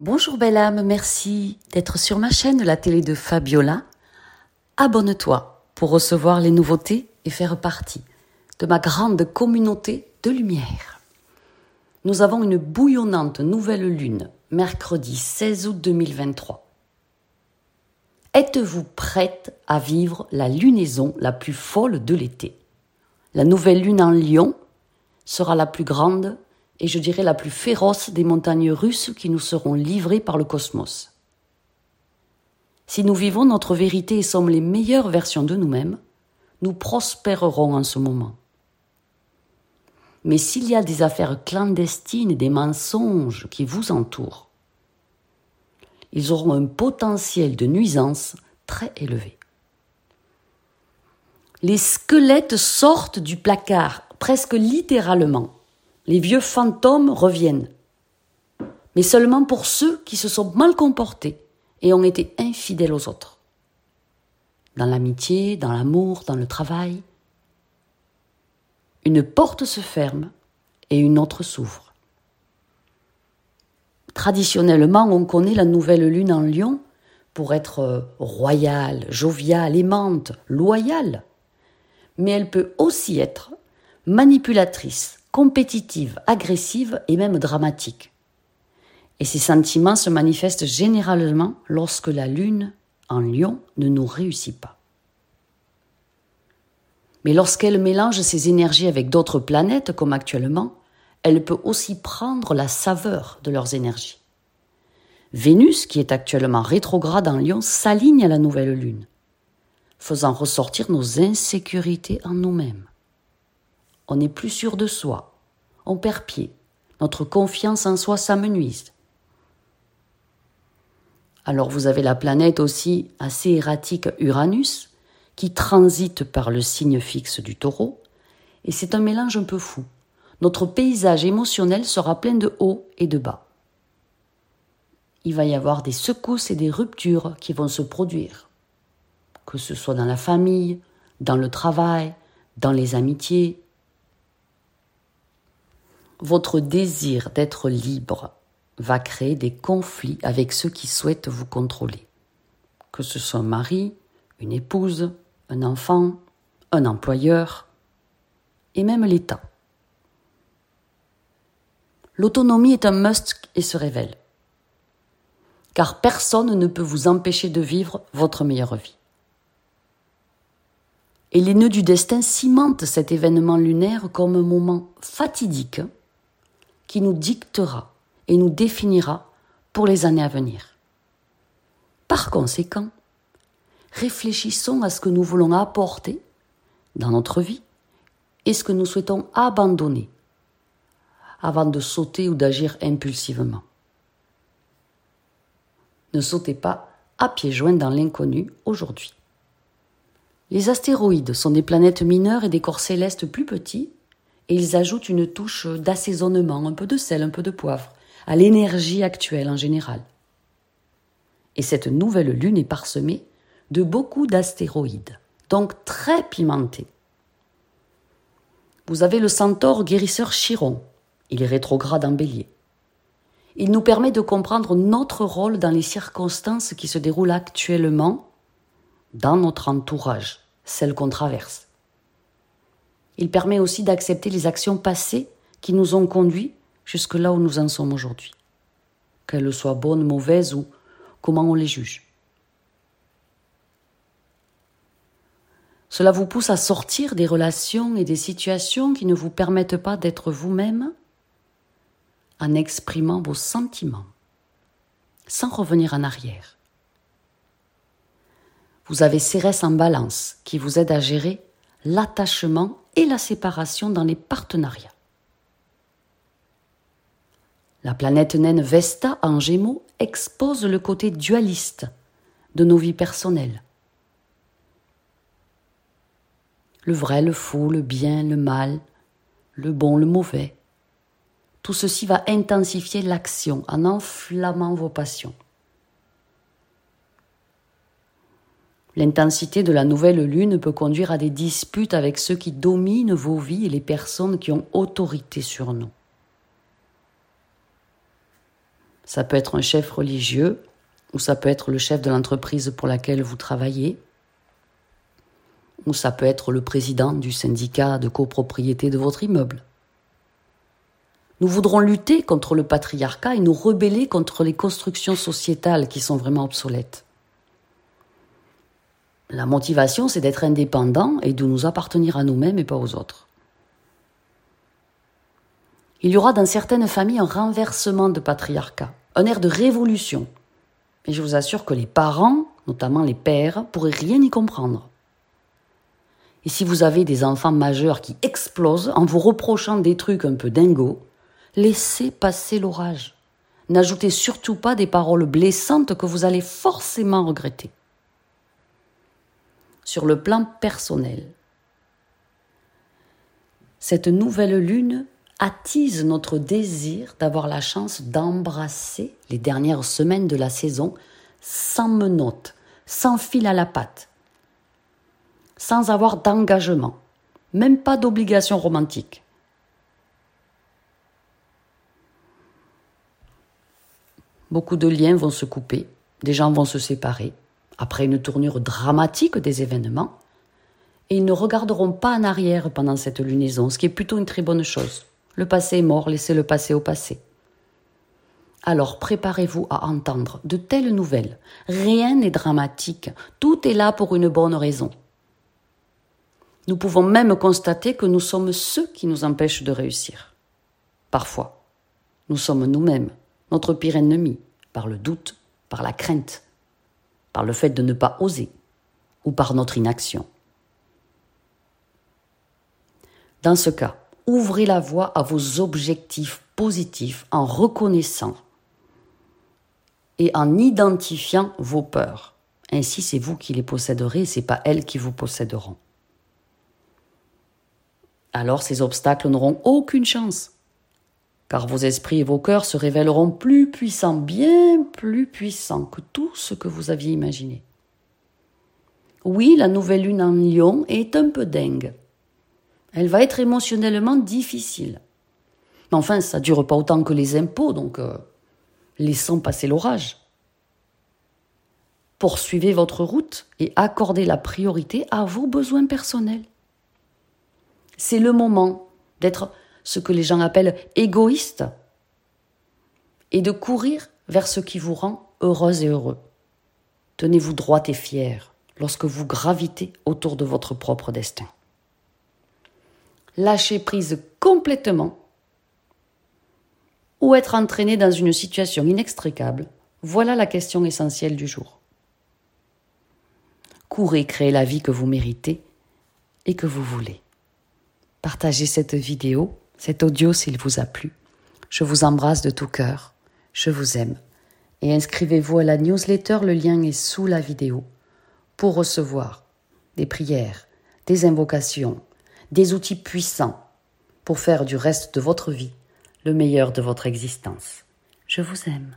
Bonjour belle âme, merci d'être sur ma chaîne La télé de Fabiola. Abonne-toi pour recevoir les nouveautés et faire partie de ma grande communauté de lumière. Nous avons une bouillonnante nouvelle lune, mercredi 16 août 2023. Êtes-vous prête à vivre la lunaison la plus folle de l'été? La nouvelle lune en lion sera la plus grande et je dirais la plus féroce des montagnes russes qui nous seront livrées par le cosmos. Si nous vivons notre vérité et sommes les meilleures versions de nous-mêmes, nous prospérerons en ce moment. Mais s'il y a des affaires clandestines et des mensonges qui vous entourent, ils auront un potentiel de nuisance très élevé. Les squelettes sortent du placard, presque littéralement les vieux fantômes reviennent. Mais seulement pour ceux qui se sont mal comportés et ont été infidèles aux autres. Dans l'amitié, dans l'amour, dans le travail. Une porte se ferme et une autre s'ouvre. Traditionnellement, on connaît la nouvelle lune en lion pour être royale, joviale, aimante, loyale. Mais elle peut aussi être manipulatrice, compétitive, agressive et même dramatique. Et ces sentiments se manifestent généralement lorsque la Lune, en lion, ne nous réussit pas. Mais lorsqu'elle mélange ses énergies avec d'autres planètes, comme actuellement, elle peut aussi prendre la saveur de leurs énergies. Vénus, qui est actuellement rétrograde en lion, s'aligne à la nouvelle Lune, faisant ressortir nos insécurités en nous-mêmes on n'est plus sûr de soi, on perd pied, notre confiance en soi s'amenuise. Alors vous avez la planète aussi assez erratique Uranus, qui transite par le signe fixe du taureau, et c'est un mélange un peu fou. Notre paysage émotionnel sera plein de hauts et de bas. Il va y avoir des secousses et des ruptures qui vont se produire, que ce soit dans la famille, dans le travail, dans les amitiés, votre désir d'être libre va créer des conflits avec ceux qui souhaitent vous contrôler. Que ce soit un mari, une épouse, un enfant, un employeur, et même l'État. L'autonomie est un must et se révèle. Car personne ne peut vous empêcher de vivre votre meilleure vie. Et les nœuds du destin cimentent cet événement lunaire comme un moment fatidique qui nous dictera et nous définira pour les années à venir. Par conséquent, réfléchissons à ce que nous voulons apporter dans notre vie et ce que nous souhaitons abandonner avant de sauter ou d'agir impulsivement. Ne sautez pas à pieds joints dans l'inconnu aujourd'hui. Les astéroïdes sont des planètes mineures et des corps célestes plus petits et ils ajoutent une touche d'assaisonnement, un peu de sel, un peu de poivre, à l'énergie actuelle en général. Et cette nouvelle lune est parsemée de beaucoup d'astéroïdes, donc très pimentés. Vous avez le centaure guérisseur Chiron, il est rétrograde en bélier. Il nous permet de comprendre notre rôle dans les circonstances qui se déroulent actuellement dans notre entourage, celles qu'on traverse. Il permet aussi d'accepter les actions passées qui nous ont conduits jusque là où nous en sommes aujourd'hui, qu'elles soient bonnes, mauvaises ou comment on les juge. Cela vous pousse à sortir des relations et des situations qui ne vous permettent pas d'être vous-même en exprimant vos sentiments, sans revenir en arrière. Vous avez Cérès en balance qui vous aide à gérer l'attachement et la séparation dans les partenariats. La planète naine Vesta en Gémeaux expose le côté dualiste de nos vies personnelles. Le vrai, le faux, le bien, le mal, le bon, le mauvais. Tout ceci va intensifier l'action en enflammant vos passions. L'intensité de la nouvelle lune peut conduire à des disputes avec ceux qui dominent vos vies et les personnes qui ont autorité sur nous. Ça peut être un chef religieux, ou ça peut être le chef de l'entreprise pour laquelle vous travaillez, ou ça peut être le président du syndicat de copropriété de votre immeuble. Nous voudrons lutter contre le patriarcat et nous rebeller contre les constructions sociétales qui sont vraiment obsolètes. La motivation, c'est d'être indépendant et de nous appartenir à nous-mêmes et pas aux autres. Il y aura dans certaines familles un renversement de patriarcat, un air de révolution. Et je vous assure que les parents, notamment les pères, pourraient rien y comprendre. Et si vous avez des enfants majeurs qui explosent en vous reprochant des trucs un peu dingos, laissez passer l'orage. N'ajoutez surtout pas des paroles blessantes que vous allez forcément regretter. Sur le plan personnel, cette nouvelle lune attise notre désir d'avoir la chance d'embrasser les dernières semaines de la saison sans menottes, sans fil à la patte, sans avoir d'engagement, même pas d'obligation romantique. Beaucoup de liens vont se couper, des gens vont se séparer, après une tournure dramatique des événements, et ils ne regarderont pas en arrière pendant cette lunaison, ce qui est plutôt une très bonne chose. Le passé est mort, laissez le passé au passé. Alors préparez-vous à entendre de telles nouvelles. Rien n'est dramatique, tout est là pour une bonne raison. Nous pouvons même constater que nous sommes ceux qui nous empêchent de réussir. Parfois, nous sommes nous-mêmes notre pire ennemi, par le doute, par la crainte, par le fait de ne pas oser, ou par notre inaction. Dans ce cas, ouvrez la voie à vos objectifs positifs en reconnaissant et en identifiant vos peurs. Ainsi, c'est vous qui les posséderez, c'est pas elles qui vous posséderont. Alors ces obstacles n'auront aucune chance car vos esprits et vos cœurs se révéleront plus puissants, bien plus puissants que tout ce que vous aviez imaginé. Oui, la nouvelle lune en lion est un peu dingue. Elle va être émotionnellement difficile. Mais enfin, ça dure pas autant que les impôts, donc euh, laissons passer l'orage. Poursuivez votre route et accordez la priorité à vos besoins personnels. C'est le moment d'être ce que les gens appellent égoïste, et de courir vers ce qui vous rend heureuse et heureux. Tenez-vous droite et fière lorsque vous gravitez autour de votre propre destin. Lâchez prise complètement ou être entraîné dans une situation inextricable, voilà la question essentielle du jour. Courez créer la vie que vous méritez et que vous voulez. Partagez cette vidéo cet audio s'il vous a plu. Je vous embrasse de tout cœur. Je vous aime. Et inscrivez-vous à la newsletter, le lien est sous la vidéo, pour recevoir des prières, des invocations, des outils puissants pour faire du reste de votre vie le meilleur de votre existence. Je vous aime.